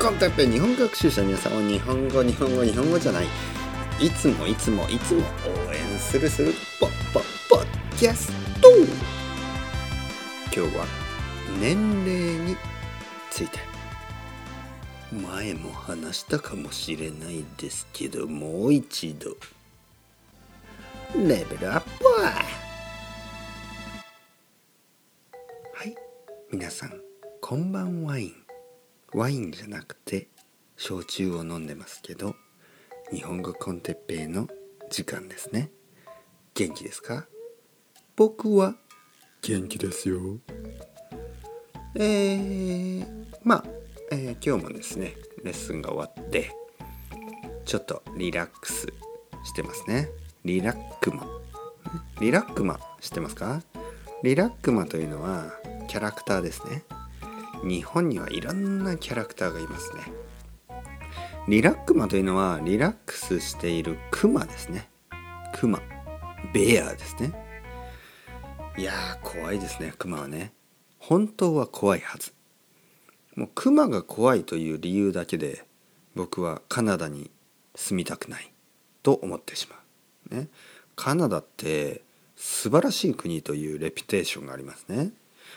コンテッペ日本学習者の皆さんは日本語日本語日本語じゃない。いつもいつもいつも応援するするポッポッポッキャスト。今日は年齢について。前も話したかもしれないですけどもう一度。レベルアップ。はい。皆さんこんばんワイン。ワインじゃなくて焼酎を飲んでますけど日本語コンテッペイの時間ですね。元気ですか？僕は元気ですよ。えー、まあ、えー、今日もですねレッスンが終わってちょっとリラックスしてますね。リラックマ。リラックマ知ってますか？リラックマというのはキャラクターですね。日本にはいろんなキャラクターがいますね。リラックマというのはリラックスしているクマですね。クマ。ベアですね。いやー怖いですねクマはね。本当は怖いはず。もうクマが怖いという理由だけで僕はカナダに住みたくない。と思ってしまう。ね。カナダって素晴らしい国というレピュテーションがありますね。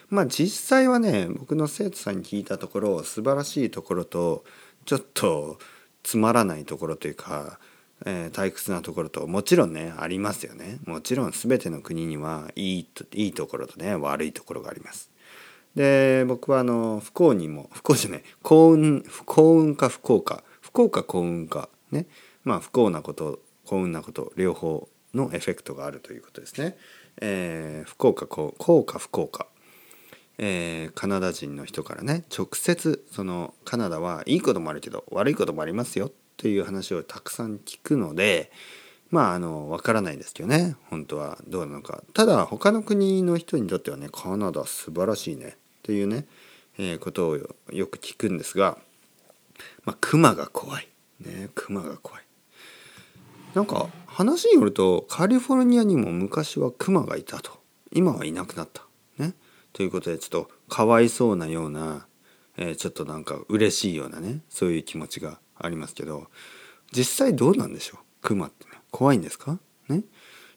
まあ実際はね僕の生徒さんに聞いたところ素晴らしいところとちょっとつまらないところというか、えー、退屈なところともちろんねありますよね。もちろん全ての国にはいいといいところとね悪いところがあります。で僕はあの不幸にも不幸じゃない幸運幸運か不幸か。不幸か幸運か。ね。まあ不幸なこと幸運なこと両方のエフェクトがあるということですね、えー、不幸か幸か不幸か。えー、カナダ人の人からね直接そのカナダはいいこともあるけど悪いこともありますよという話をたくさん聞くのでまああの分からないですけどね。本当は。どうなのか。ただ他の国の人にとってはねカナダ素晴らしいね。というね、えー、ことをよく聞くんですがまあクマが怖い。ねクマが怖い。なんか話によるとカリフォルニアにも昔はクマがいたと。今はいなくなった。ね。ということでちょっとかわいそうなような、えー、ちょっとなんか嬉しいようなねそういう気持ちがありますけど実際どうなんでしょう？クマってね怖いんですか？ね？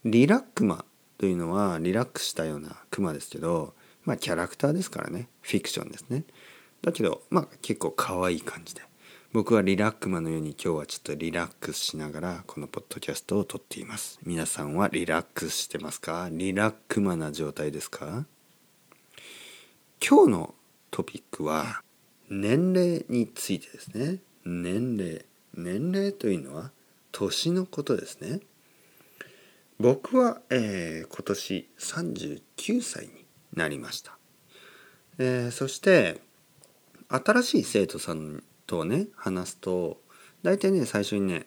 リラックマというのはリラックスしたようなクマですけどまあキャラクターですからねフィクションですね。だけどまあ結構可愛い感じで。僕はリラックマのように今日はちょっとリラックスしながらこのポッドキャストを撮っています。皆さんはリラックスしてますか？リラックマな状態ですか？今日のトピックは年齢についてですね。年齢。年齢というのは年のことですね。僕は、えー、今年39歳になりました、えー、そして新しい生徒さんとね話すと大体ね最初にね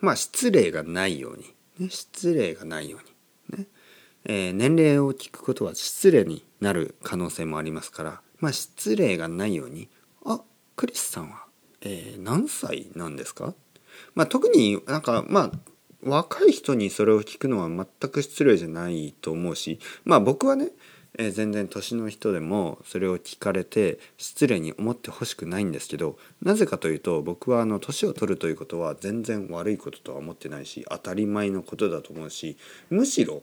まあ失礼がないように、ね、失礼がないように。えー、年齢を聞くことは失礼になる可能性もありますから、まあ、失礼がないように「あクリスさんは、えー、何歳なんですか?」まあ、特になんかまあ若い人にそれを聞くのは全く失礼じゃないと思うしまあ僕はね、えー、全然年の人でもそれを聞かれて失礼に思ってほしくないんですけどなぜかというと僕はあの年を取るということは全然悪いこととは思ってないし当たり前のことだと思うしむしろ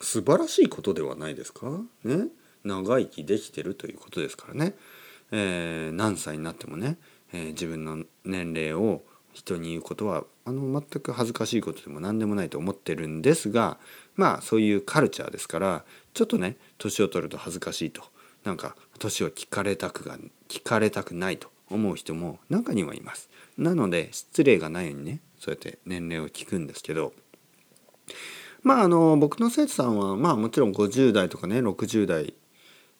素晴らしいことではないですか？ね？長生きできてるということですからね、えー、何歳になってもね、えー、自分の年齢を人に言うことはあの全く恥ずかしいことでも何でもないと思ってるんですがまあそういうカルチャーですからちょっとね年を取ると恥ずかしいと。なんか年を聞かれたくが聞かれたくないと思う人も中にはいます。なので失礼がないようにねそうやって年齢を聞くんですけどまああの僕の生徒さんはまあもちろん50代とかね60代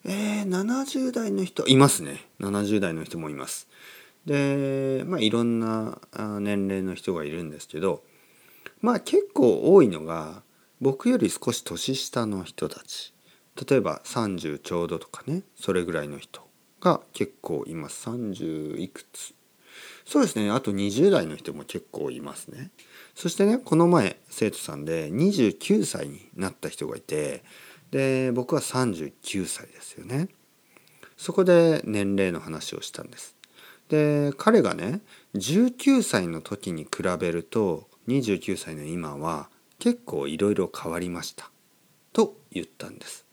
えー、70代の人いますね。70代の人もいます。でまあいろんな年齢の人がいるんですけどまあ結構多いのが僕より少し年下の人たち。例えば30ちょうどとかねそれぐらいの人が結構います。30いくつ。そうですね。あと20代の人も結構いますね。そしてねこの前生徒さんで29歳になった人がいてで僕は39歳ですよね。そこで年齢の話をしたんです。で彼がね19歳の時に比べると29歳の今は結構いろいろ変わりました。と言ったんです。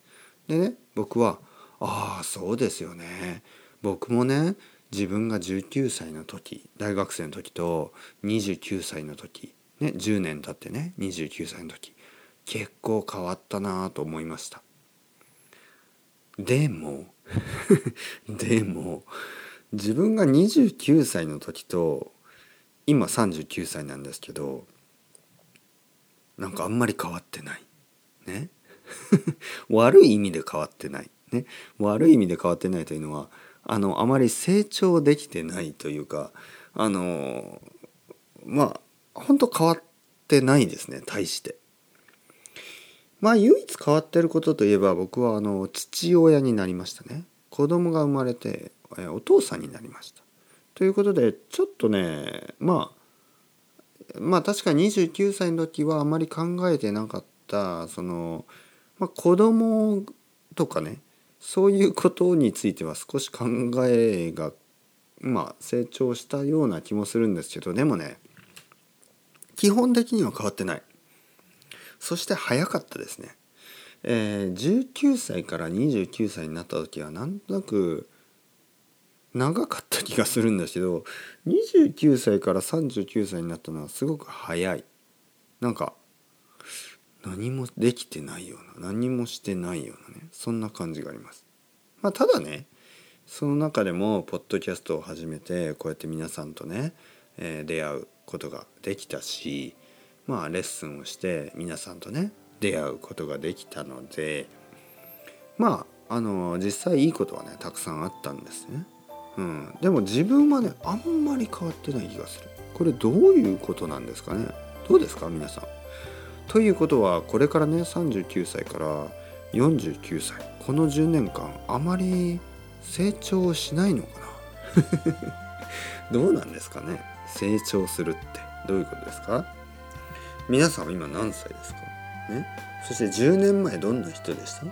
でね僕は「ああそうですよね。僕もね自分が19歳の時大学生の時と29歳の時ね10年経ってね29歳の時結構変わったなと思いました。でも でも自分が29歳の時と今39歳なんですけどなんかあんまり変わってない。ね。悪い意味で変わってない。ね。悪い意味で変わってないというのはあのあまり成長できてないというかあのまあ本当変わってないですね対して。まあ唯一変わってることといえば僕はあの父親になりましたね子供が生まれてお父さんになりましたということでちょっとねまあまあ確かに29歳の時はあまり考えてなかったその、まあ、子供とかねそういうことについては少し考えがまあ成長したような気もするんですけどでもね基本的には変わってないそして早かったですね。えー、19歳から29歳になった時はなんとなく長かった気がするんですけど29歳から39歳になったのはすごく早いなんか何もできてないような何もしてないようなねそんな感じがあります。まあ、ただねその中でもポッドキャストを始めてこうやって皆さんとね、えー、出会うことができたしまあレッスンをして皆さんとね出会うことができたのでまああの実際いいことはねたくさんあったんですね。うん、でも自分はねあんまり変わってない気がする。これどういうことなんですかねどうですか皆さん。ということはこれからね39歳から49歳この10年間あまり成長しないのかな？どうなんですかね？成長するってどういうことですか？皆さんは今何歳ですか？ね？そして10年前どんな人でした？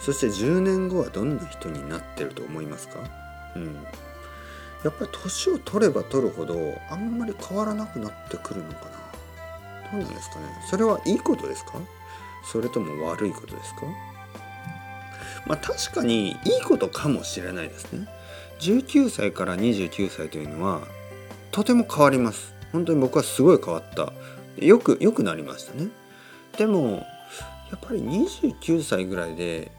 そして10年後はどんな人になってると思いますか？うん。やっぱり年を取れば取るほどあんまり変わらなくなってくるのかな？どうなんですかね。それはいいことですか？それとも悪いことですか？まあ確かにいいことかもしれないですね。19歳から29歳というのはとても変わります。本当に僕はすごい変わった。よく良くなりましたね。でもやっぱり29歳ぐらいで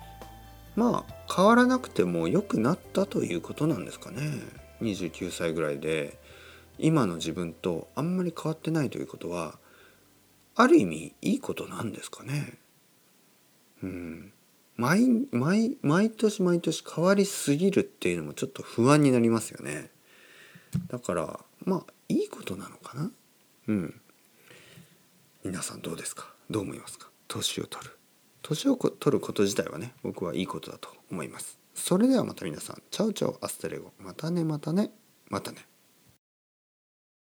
まあ変わらなくても良くなったということなんですかね。29歳ぐらいで今の自分とあんまり変わってないということはある意味いいことなんですかね。うん。毎毎毎年毎年変わりすぎるっていうのもちょっと不安になりますよね。だからまあいいことなのかな。うん。皆さんどうですか？どう思いますか？年を取る。年を取ること自体はね僕はいいことだと思います。それではまた皆さん。チャウチャウアステレゴ。またねまたね。またね。